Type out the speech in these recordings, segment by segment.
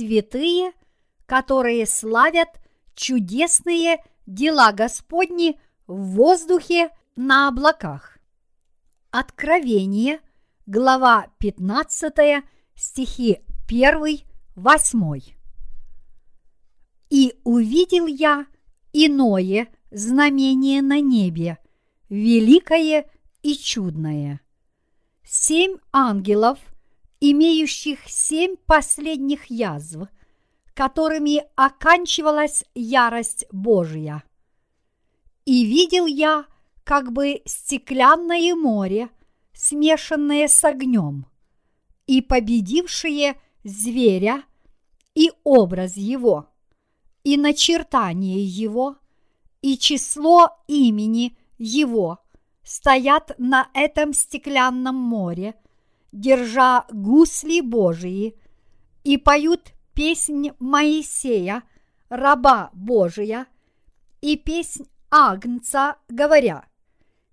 святые, которые славят чудесные дела Господни в воздухе на облаках. Откровение, глава 15, стихи 1, 8. «И увидел я иное знамение на небе, великое и чудное. Семь ангелов, имеющих семь последних язв, которыми оканчивалась ярость Божия. И видел я как бы стеклянное море, смешанное с огнем, и победившие зверя и образ его, и начертание его, и число имени его стоят на этом стеклянном море, держа гусли Божии, и поют песнь Моисея, раба Божия, и песнь Агнца, говоря,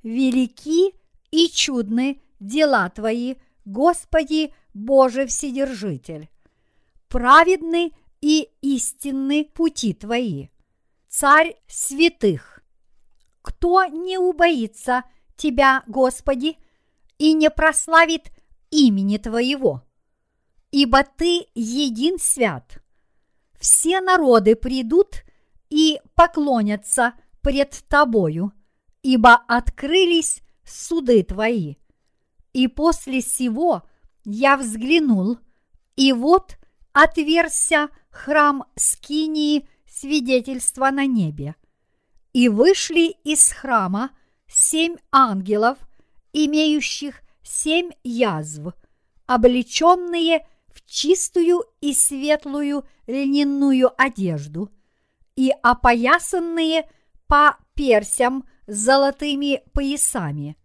«Велики и чудны дела Твои, Господи Боже Вседержитель! Праведны и истинны пути Твои, Царь святых! Кто не убоится Тебя, Господи, и не прославит имени Твоего? Ибо Ты един свят. Все народы придут и поклонятся пред Тобою, ибо открылись суды Твои. И после сего я взглянул, и вот отверся храм Скинии свидетельства на небе. И вышли из храма семь ангелов, имеющих семь язв, облеченные в чистую и светлую льняную одежду и опоясанные по персям золотыми поясами.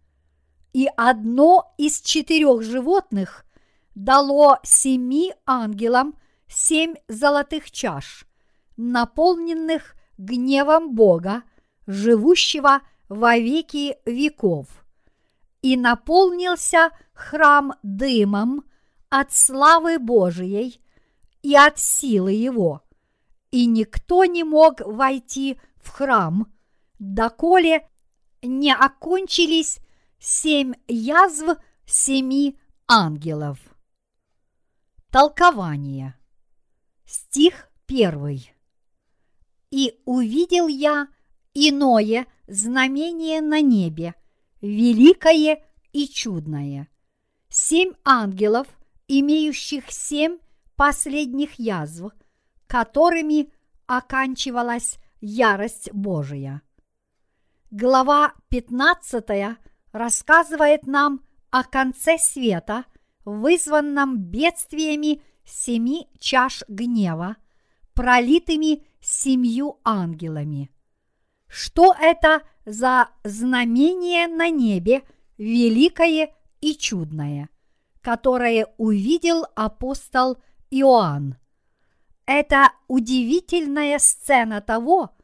И одно из четырех животных дало семи ангелам семь золотых чаш, наполненных гневом Бога, живущего во веки веков. И наполнился храм дымом от славы Божией и от силы его, и никто не мог войти в храм, доколе не окончились семь язв семи ангелов. Толкование. Стих первый. И увидел я иное знамение на небе, великое и чудное. Семь ангелов, имеющих семь последних язв, которыми оканчивалась ярость Божия. Глава 15 рассказывает нам о конце света, вызванном бедствиями семи чаш гнева, пролитыми семью ангелами. Что это за знамение на небе великое и чудное, которое увидел апостол Иоанн? Это удивительная сцена того,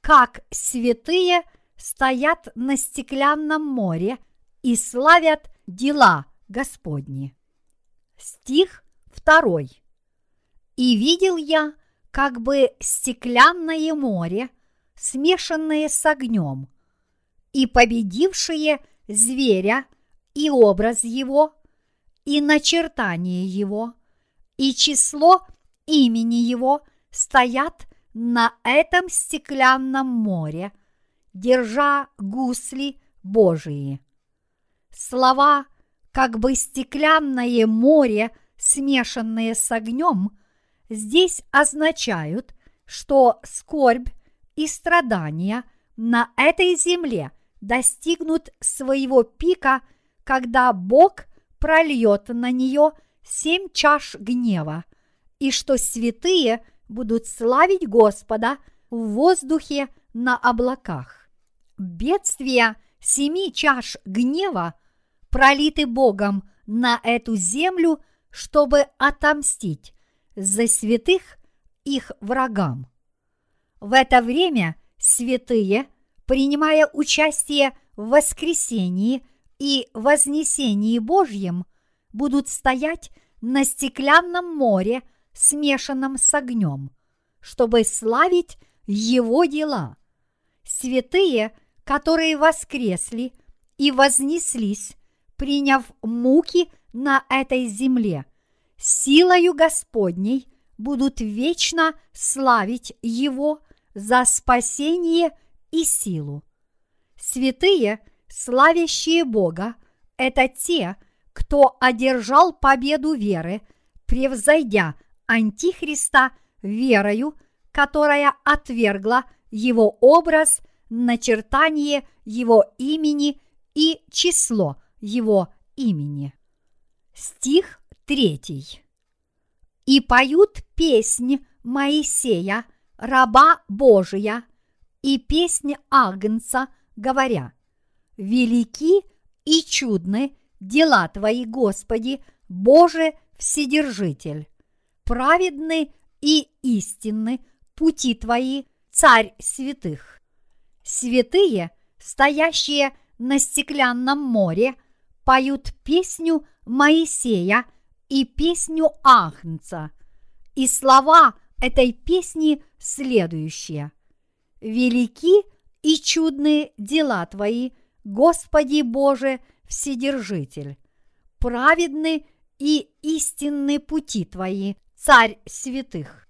как святые стоят на стеклянном море и славят дела Господни. Стих второй. И видел я как бы стеклянное море, смешанное с огнем, и победившие зверя и образ его, и начертание его, и число имени его стоят на этом стеклянном море, держа гусли Божии. Слова как бы стеклянное море, смешанное с огнем, здесь означают, что скорбь и страдания на этой земле достигнут своего пика, когда Бог прольет на нее семь чаш гнева, и что святые будут славить Господа в воздухе на облаках. Бедствия семи чаш гнева пролиты Богом на эту землю, чтобы отомстить за святых их врагам. В это время святые, принимая участие в воскресении и вознесении Божьем, будут стоять на стеклянном море смешанном с огнем, чтобы славить Его дела. Святые, которые воскресли и вознеслись, приняв муки на этой земле, силою Господней будут вечно славить Его за спасение и силу. Святые, славящие Бога, это те, кто одержал победу веры, превзойдя Антихриста верою, которая отвергла его образ, начертание его имени и число его имени. Стих третий. И поют песнь Моисея, раба Божия, и песнь Агнца, говоря, «Велики и чудны дела Твои, Господи, Боже Вседержитель, праведны и истинны пути Твои, Царь святых. Святые, стоящие на стеклянном море, поют песню Моисея и песню Агнца. И слова этой песни следующие. «Велики и чудные дела Твои, Господи Боже, Вседержитель, праведны и истинны пути Твои, Царь святых».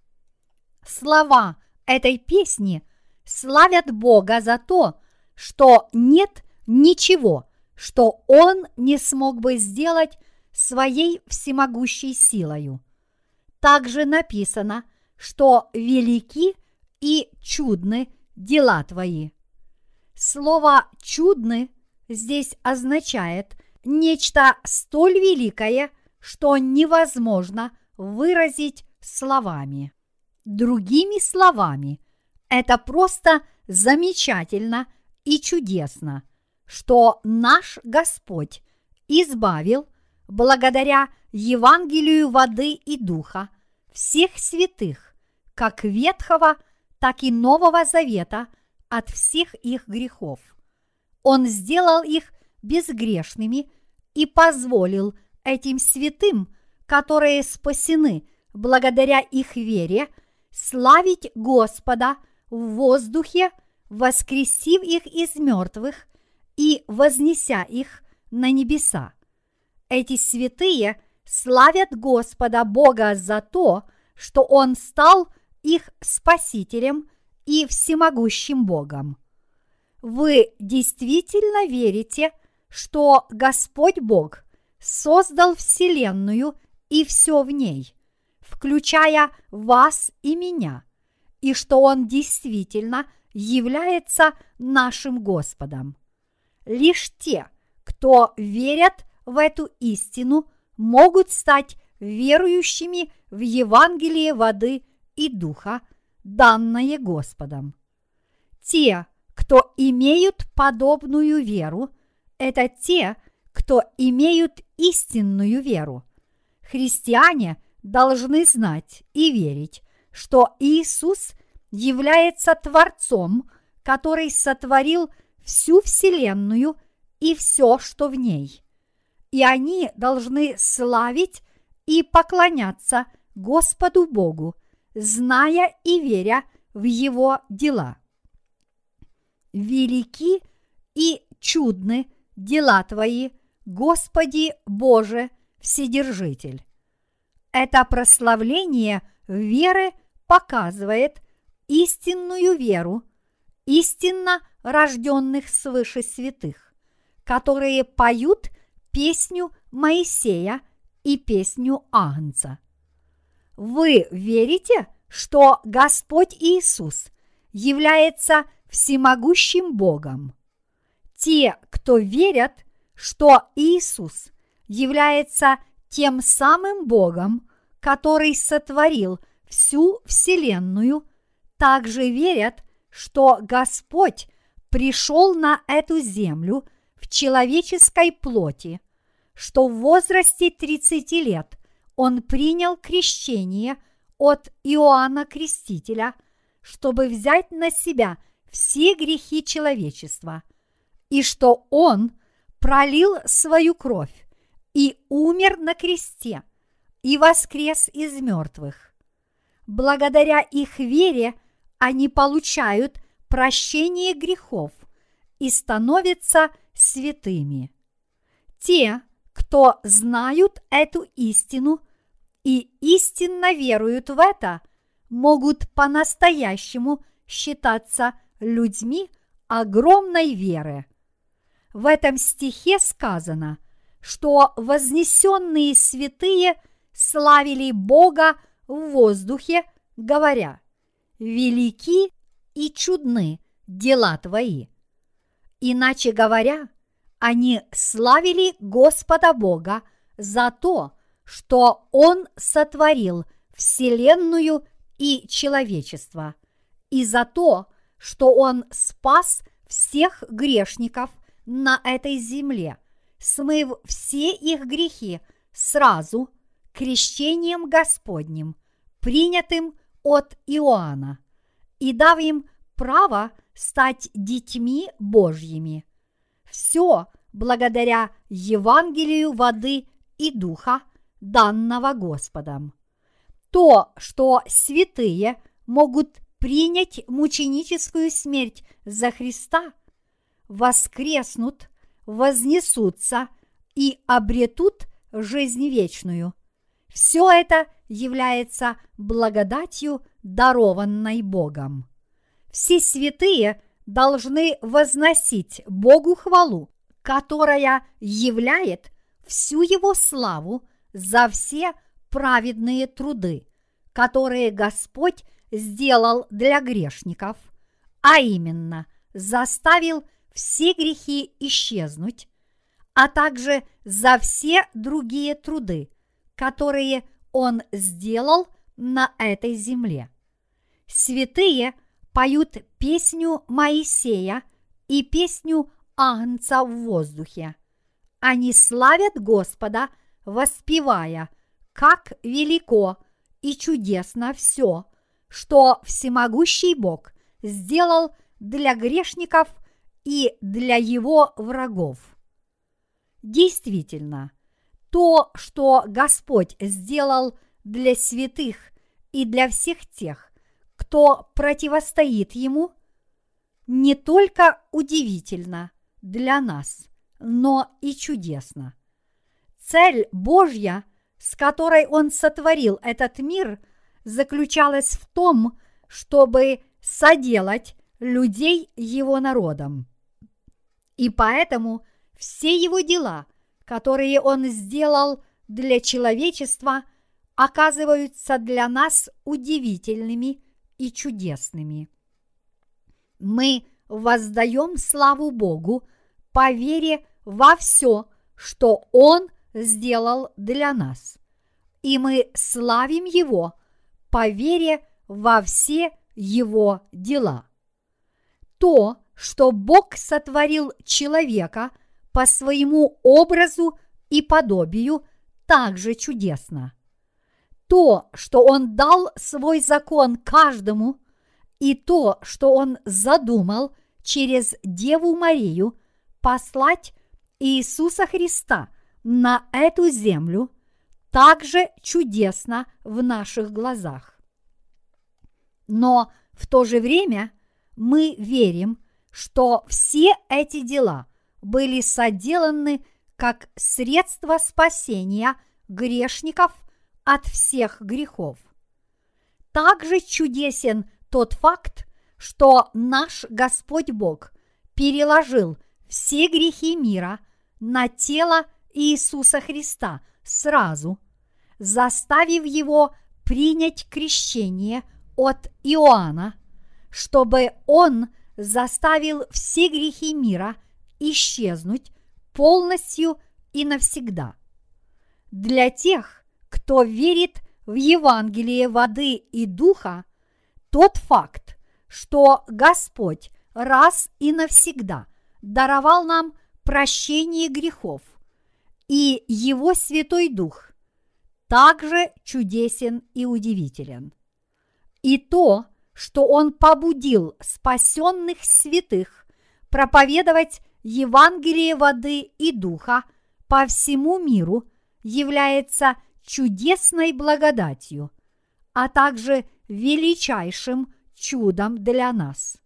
Слова этой песни славят Бога за то, что нет ничего, что Он не смог бы сделать своей всемогущей силою. Также написано, что велики и чудны дела твои. Слово «чудны» здесь означает нечто столь великое, что невозможно выразить словами. Другими словами, это просто замечательно и чудесно, что наш Господь избавил благодаря Евангелию воды и духа всех святых, как Ветхого, так и Нового Завета от всех их грехов. Он сделал их безгрешными и позволил этим святым, которые спасены благодаря их вере, славить Господа в воздухе, воскресив их из мертвых и вознеся их на небеса. Эти святые славят Господа Бога за то, что Он стал их спасителем и всемогущим Богом. Вы действительно верите, что Господь Бог создал Вселенную и все в ней, включая вас и меня, и что Он действительно является нашим Господом. Лишь те, кто верят в эту истину, могут стать верующими в Евангелие воды и духа, данное Господом. Те, кто имеют подобную веру, это те, кто имеют истинную веру. Христиане должны знать и верить, что Иисус является Творцом, который сотворил всю Вселенную и все, что в ней. И они должны славить и поклоняться Господу Богу, зная и веря в Его дела. Велики и чудны дела Твои, Господи Боже, Вседержитель. Это прославление веры показывает истинную веру, истинно рожденных свыше святых, которые поют песню Моисея и песню Агнца. Вы верите, что Господь Иисус является всемогущим Богом? Те, кто верят, что Иисус является тем самым Богом, который сотворил всю Вселенную, также верят, что Господь пришел на эту землю в человеческой плоти, что в возрасте 30 лет он принял крещение от Иоанна Крестителя, чтобы взять на себя все грехи человечества, и что он пролил свою кровь и умер на кресте и воскрес из мертвых. благодаря их вере они получают прощение грехов и становятся святыми. Те, кто знают эту истину и истинно веруют в это, могут по-настоящему считаться людьми огромной веры. В этом стихе сказано, что вознесенные святые славили Бога в воздухе, говоря, «Велики и чудны дела твои». Иначе говоря, они славили Господа Бога за то, что Он сотворил Вселенную и человечество, и за то, что Он спас всех грешников на этой земле, смыв все их грехи сразу крещением Господним, принятым от Иоанна, и дав им право стать детьми Божьими. Все благодаря Евангелию воды и духа, данного Господом. То, что святые могут принять мученическую смерть за Христа, воскреснут, вознесутся и обретут жизнь вечную. Все это является благодатью, дарованной Богом. Все святые должны возносить Богу хвалу, которая являет всю Его славу за все праведные труды, которые Господь сделал для грешников, а именно заставил все грехи исчезнуть, а также за все другие труды, которые Он сделал на этой земле. Святые поют песню Моисея и песню Агнца в воздухе. Они славят Господа, воспевая, как велико и чудесно все, что всемогущий Бог сделал для грешников и для его врагов. Действительно, то, что Господь сделал для святых и для всех тех, кто противостоит Ему, не только удивительно для нас, но и чудесно. Цель Божья, с которой Он сотворил этот мир, заключалась в том, чтобы соделать людей Его народом. И поэтому все Его дела, которые Он сделал для человечества, оказываются для нас удивительными и чудесными. Мы воздаем славу Богу по вере во все, что Он сделал для нас. И мы славим Его по вере во все Его дела. То, что Бог сотворил человека по своему образу и подобию, также чудесно. То, что Он дал свой закон каждому, и то, что Он задумал через Деву Марию послать Иисуса Христа на эту землю также чудесно в наших глазах. Но в то же время мы верим, что все эти дела были соделаны как средство спасения грешников от всех грехов. Также чудесен тот факт, что наш Господь Бог переложил все грехи мира на тело Иисуса Христа сразу, заставив его принять крещение от Иоанна, чтобы он заставил все грехи мира исчезнуть полностью и навсегда. Для тех, кто верит в Евангелие воды и духа, тот факт, что Господь раз и навсегда даровал нам прощение грехов, и Его Святой Дух также чудесен и удивителен. И то, что Он побудил спасенных святых проповедовать Евангелие воды и духа по всему миру, является чудесной благодатью, а также величайшим чудом для нас.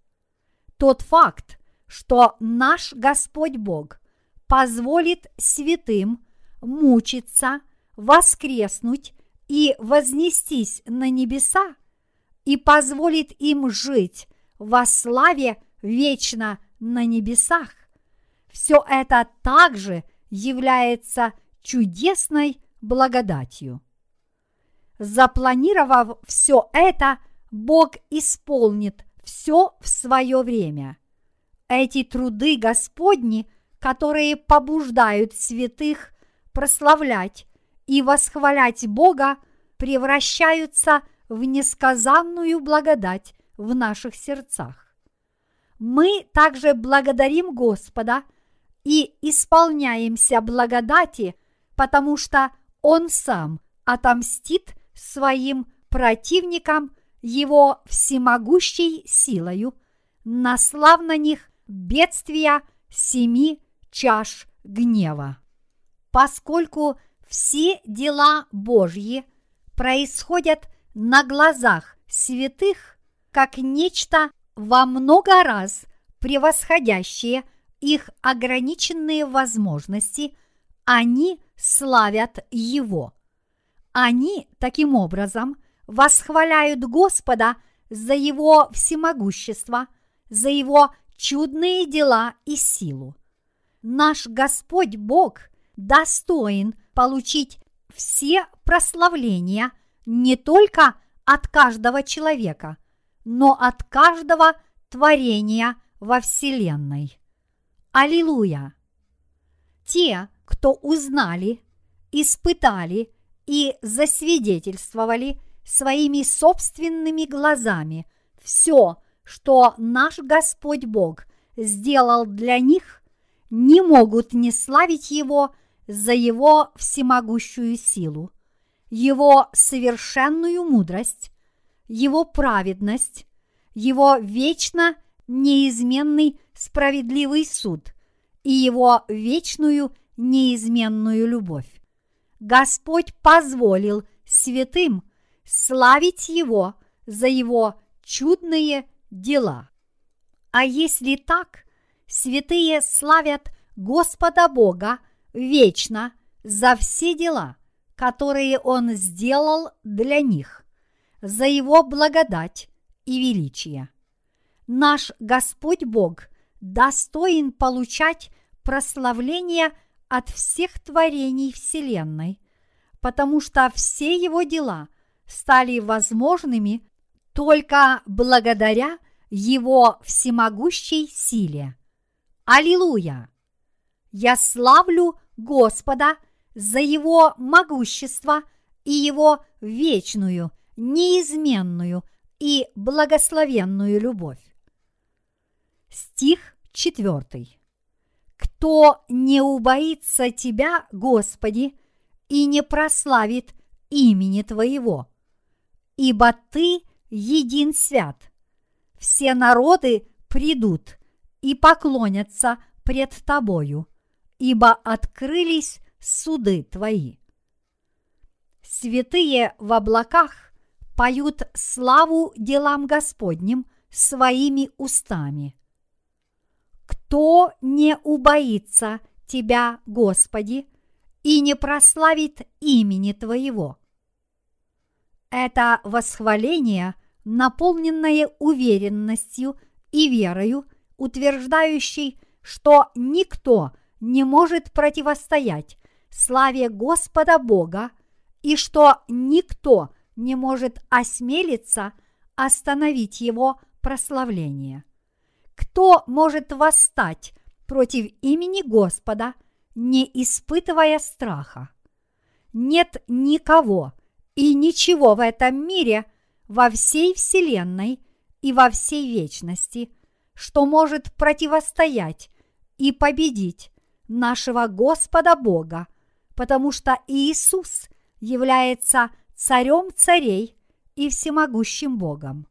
Тот факт, что наш Господь Бог позволит святым мучиться, воскреснуть и вознестись на небеса и позволит им жить во славе вечно на небесах, все это также является чудесной благодатью. Запланировав все это, Бог исполнит все в свое время. Эти труды Господни, которые побуждают святых прославлять и восхвалять Бога, превращаются в несказанную благодать в наших сердцах. Мы также благодарим Господа и исполняемся благодати, потому что Он сам отомстит своим противникам Его всемогущей силою, наслав на них бедствия семи чаш гнева. Поскольку все дела Божьи происходят на глазах святых, как нечто во много раз превосходящее их ограниченные возможности, они славят Его. Они таким образом восхваляют Господа за Его всемогущество, за Его чудные дела и силу. Наш Господь Бог достоин получить все прославления не только от каждого человека, но от каждого творения во Вселенной. Аллилуйя! Те, кто узнали, испытали и засвидетельствовали своими собственными глазами все, что наш Господь Бог сделал для них, не могут не славить Его за Его всемогущую силу, Его совершенную мудрость, Его праведность, Его вечно неизменный справедливый суд и Его вечную неизменную любовь. Господь позволил святым славить Его за Его чудные дела. А если так, святые славят Господа Бога вечно за все дела, которые Он сделал для них, за Его благодать и величие. Наш Господь Бог достоин получать прославление от всех творений Вселенной, потому что все Его дела стали возможными только благодаря Его всемогущей силе. Аллилуйя! Я славлю Господа за Его могущество и Его вечную, неизменную и благословенную любовь. Стих четвертый. Кто не убоится Тебя, Господи, и не прославит имени Твоего, ибо Ты един свят. Все народы придут и поклонятся пред Тобою, ибо открылись суды Твои. Святые в облаках поют славу делам Господним своими устами. Кто не убоится Тебя, Господи, и не прославит имени Твоего? Это восхваление, наполненное уверенностью и верою, утверждающей, что никто не может противостоять славе Господа Бога и что никто не может осмелиться остановить его прославление. Кто может восстать против имени Господа, не испытывая страха? Нет никого и ничего в этом мире, во всей Вселенной и во всей вечности, что может противостоять и победить нашего Господа Бога, потому что Иисус является царем царей и всемогущим Богом.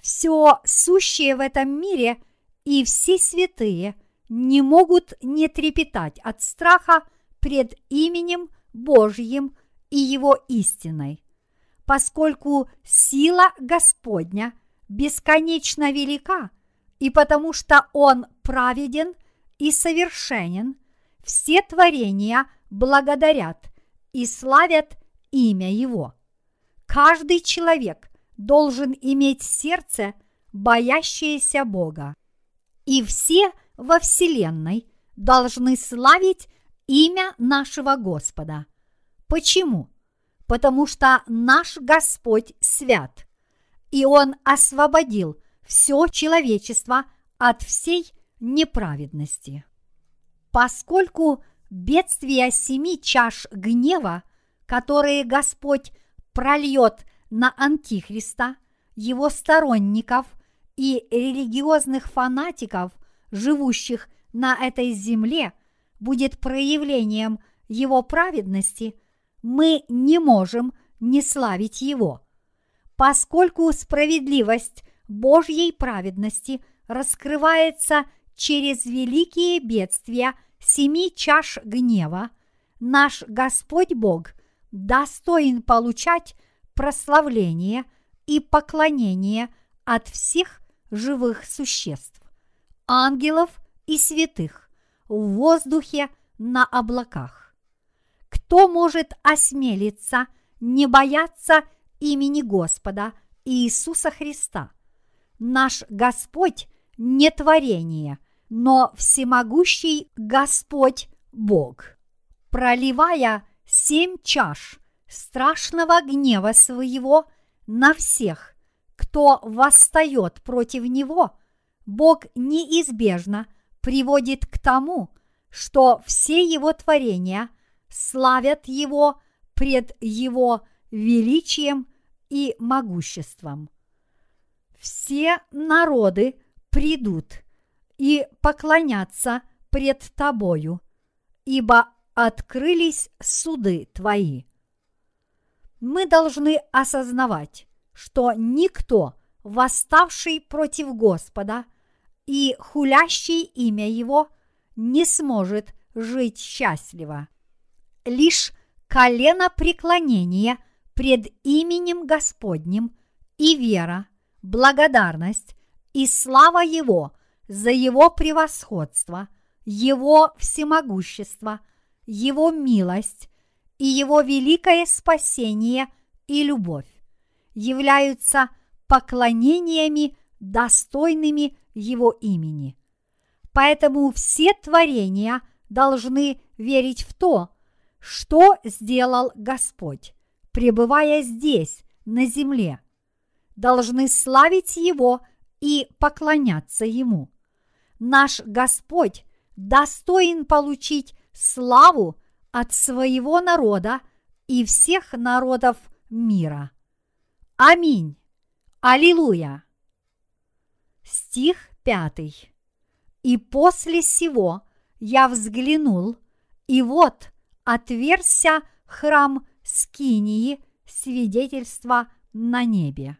Все сущее в этом мире и все святые не могут не трепетать от страха пред именем Божьим и его истиной, поскольку сила Господня бесконечно велика, и потому что Он праведен и совершенен, все творения благодарят и славят имя Его. Каждый человек должен иметь сердце, боящееся Бога. И все во Вселенной должны славить имя нашего Господа. Почему? Потому что наш Господь свят, и Он освободил все человечество от всей неправедности. Поскольку бедствия семи чаш гнева, которые Господь прольет на Антихриста, его сторонников и религиозных фанатиков, живущих на этой земле, будет проявлением его праведности, мы не можем не славить его. Поскольку справедливость Божьей праведности раскрывается через великие бедствия семи чаш гнева, наш Господь Бог достоин получать прославление и поклонение от всех живых существ, ангелов и святых, в воздухе на облаках. Кто может осмелиться не бояться имени Господа Иисуса Христа? Наш Господь не творение, но всемогущий Господь Бог. Проливая семь чаш страшного гнева своего на всех, кто восстает против него, Бог неизбежно приводит к тому, что все его творения славят его пред его величием и могуществом. Все народы придут и поклонятся пред тобою, ибо открылись суды твои. Мы должны осознавать, что никто, восставший против Господа и хулящий имя Его, не сможет жить счастливо. Лишь колено преклонения пред именем Господним и вера, благодарность и слава Его за Его превосходство, Его всемогущество – его милость и Его великое спасение и любовь являются поклонениями, достойными Его имени. Поэтому все творения должны верить в то, что сделал Господь, пребывая здесь, на земле. Должны славить Его и поклоняться Ему. Наш Господь достоин получить славу от своего народа и всех народов мира. Аминь. Аллилуйя. Стих пятый. И после сего я взглянул, и вот отверся храм Скинии свидетельства на небе.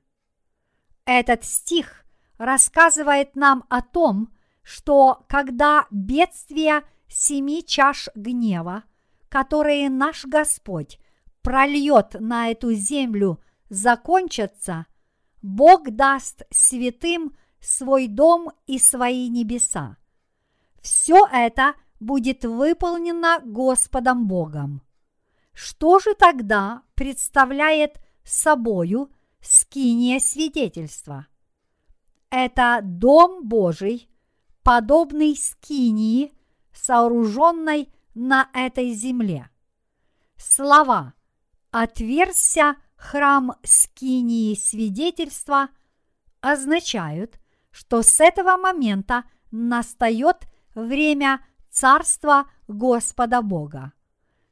Этот стих рассказывает нам о том, что когда бедствия семи чаш гнева, которые наш Господь прольет на эту землю, закончатся, Бог даст святым свой дом и свои небеса. Все это будет выполнено Господом Богом. Что же тогда представляет собою скиния свидетельства? Это дом Божий, подобный скинии, сооруженной на этой земле. Слова «отверся храм скинии свидетельства» означают, что с этого момента настает время Царства Господа Бога.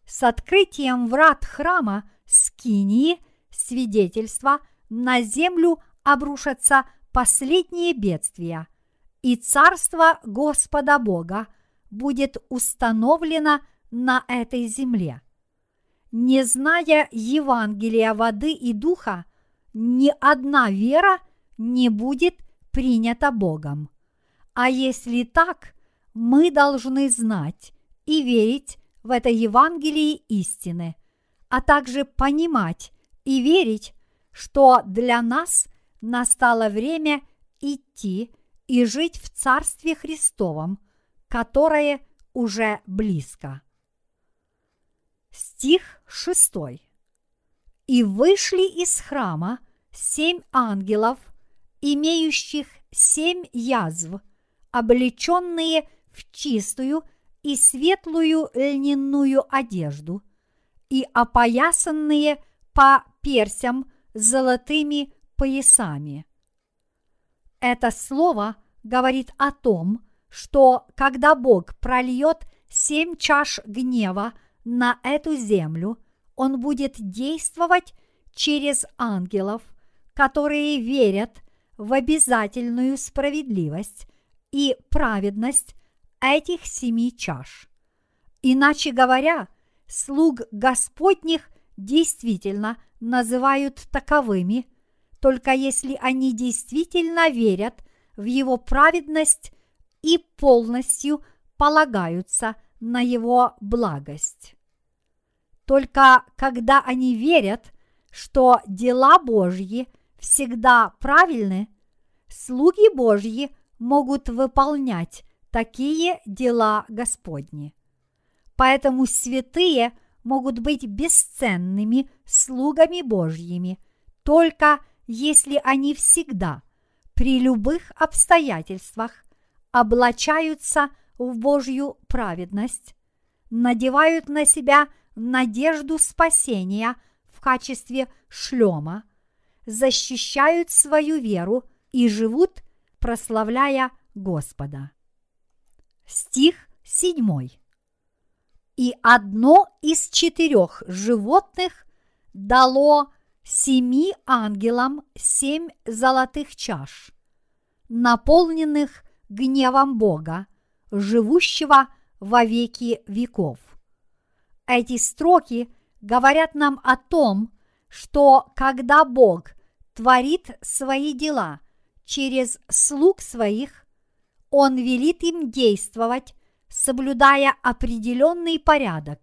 С открытием врат храма скинии свидетельства на землю обрушатся последние бедствия, и Царство Господа Бога – будет установлена на этой земле. Не зная Евангелия воды и духа, ни одна вера не будет принята Богом. А если так, мы должны знать и верить в это Евангелие истины, а также понимать и верить, что для нас настало время идти и жить в Царстве Христовом, которое уже близко. Стих шестой. И вышли из храма семь ангелов, имеющих семь язв, облеченные в чистую и светлую льняную одежду и опоясанные по персям золотыми поясами. Это слово говорит о том, что когда Бог прольет семь чаш гнева на эту землю, Он будет действовать через ангелов, которые верят в обязательную справедливость и праведность этих семи чаш. Иначе говоря, слуг Господних действительно называют таковыми, только если они действительно верят в Его праведность и полностью полагаются на Его благость. Только когда они верят, что дела Божьи всегда правильны, слуги Божьи могут выполнять такие дела Господни. Поэтому святые могут быть бесценными слугами Божьими, только если они всегда, при любых обстоятельствах, облачаются в Божью праведность, надевают на себя надежду спасения в качестве шлема, защищают свою веру и живут, прославляя Господа. Стих 7. И одно из четырех животных дало семи ангелам семь золотых чаш, наполненных гневом Бога, живущего во веки веков. Эти строки говорят нам о том, что когда Бог творит свои дела через слуг своих, Он велит им действовать, соблюдая определенный порядок,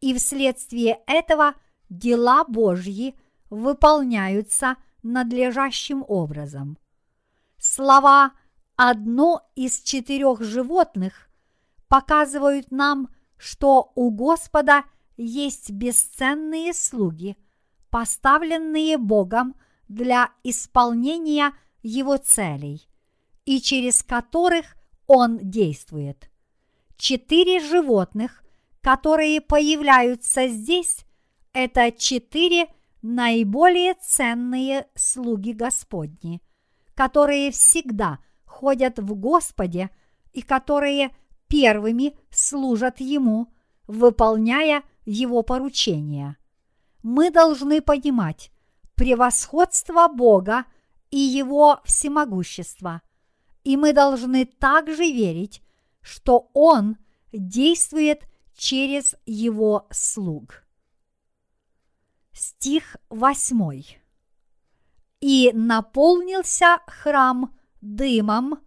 и вследствие этого дела Божьи выполняются надлежащим образом. Слова «одно из четырех животных» показывают нам, что у Господа есть бесценные слуги, поставленные Богом для исполнения Его целей, и через которых Он действует. Четыре животных, которые появляются здесь, это четыре наиболее ценные слуги Господни, которые всегда ходят в Господе и которые первыми служат Ему, выполняя Его поручения. Мы должны понимать превосходство Бога и Его всемогущество, и мы должны также верить, что Он действует через Его слуг стих 8. И наполнился храм дымом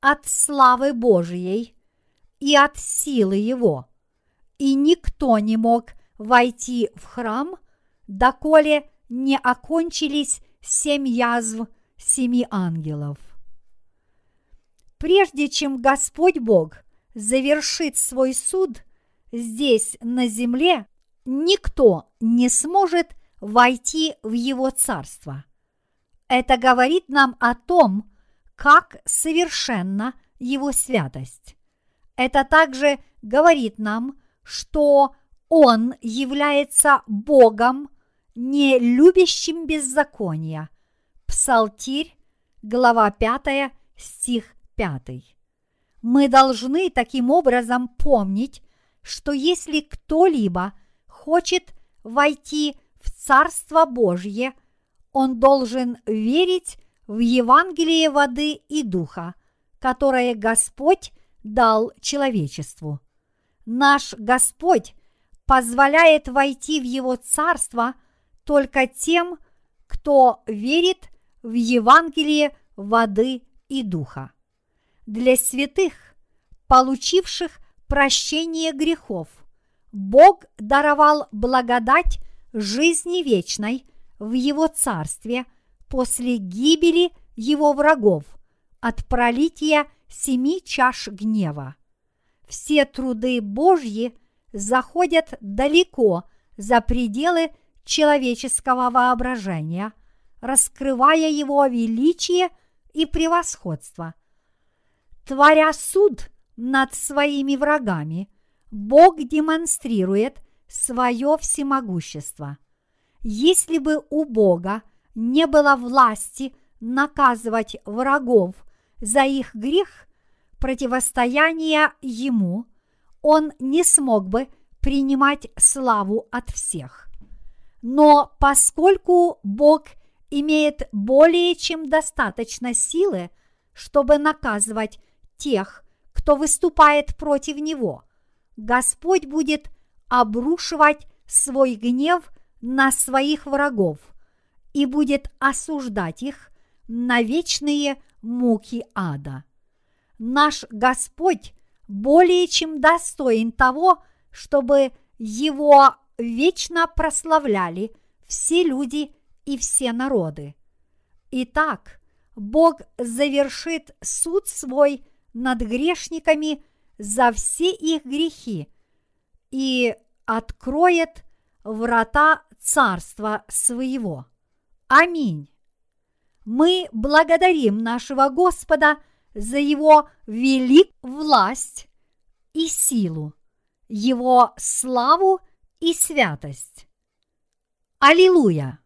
от славы Божией и от силы его, и никто не мог войти в храм, доколе не окончились семь язв семи ангелов. Прежде чем Господь Бог завершит свой суд здесь на земле, никто не сможет войти в его царство. Это говорит нам о том, как совершенна его святость. Это также говорит нам, что он является Богом, не любящим беззакония. Псалтирь, глава 5, стих 5. Мы должны таким образом помнить, что если кто-либо хочет войти в Царство Божье, он должен верить в Евангелие воды и духа, которое Господь дал человечеству. Наш Господь позволяет войти в Его Царство только тем, кто верит в Евангелие воды и духа. Для святых, получивших прощение грехов – Бог даровал благодать жизни вечной в его царстве после гибели его врагов от пролития семи чаш гнева. Все труды Божьи заходят далеко за пределы человеческого воображения, раскрывая его величие и превосходство. Творя суд над своими врагами, Бог демонстрирует свое всемогущество. Если бы у Бога не было власти наказывать врагов за их грех, противостояние Ему, Он не смог бы принимать славу от всех. Но поскольку Бог имеет более чем достаточно силы, чтобы наказывать тех, кто выступает против Него, Господь будет обрушивать свой гнев на своих врагов и будет осуждать их на вечные муки ада. Наш Господь более чем достоин того, чтобы Его вечно прославляли все люди и все народы. Итак, Бог завершит суд свой над грешниками за все их грехи и откроет врата царства своего. Аминь. Мы благодарим нашего Господа за Его велик власть и силу, Его славу и святость. Аллилуйя!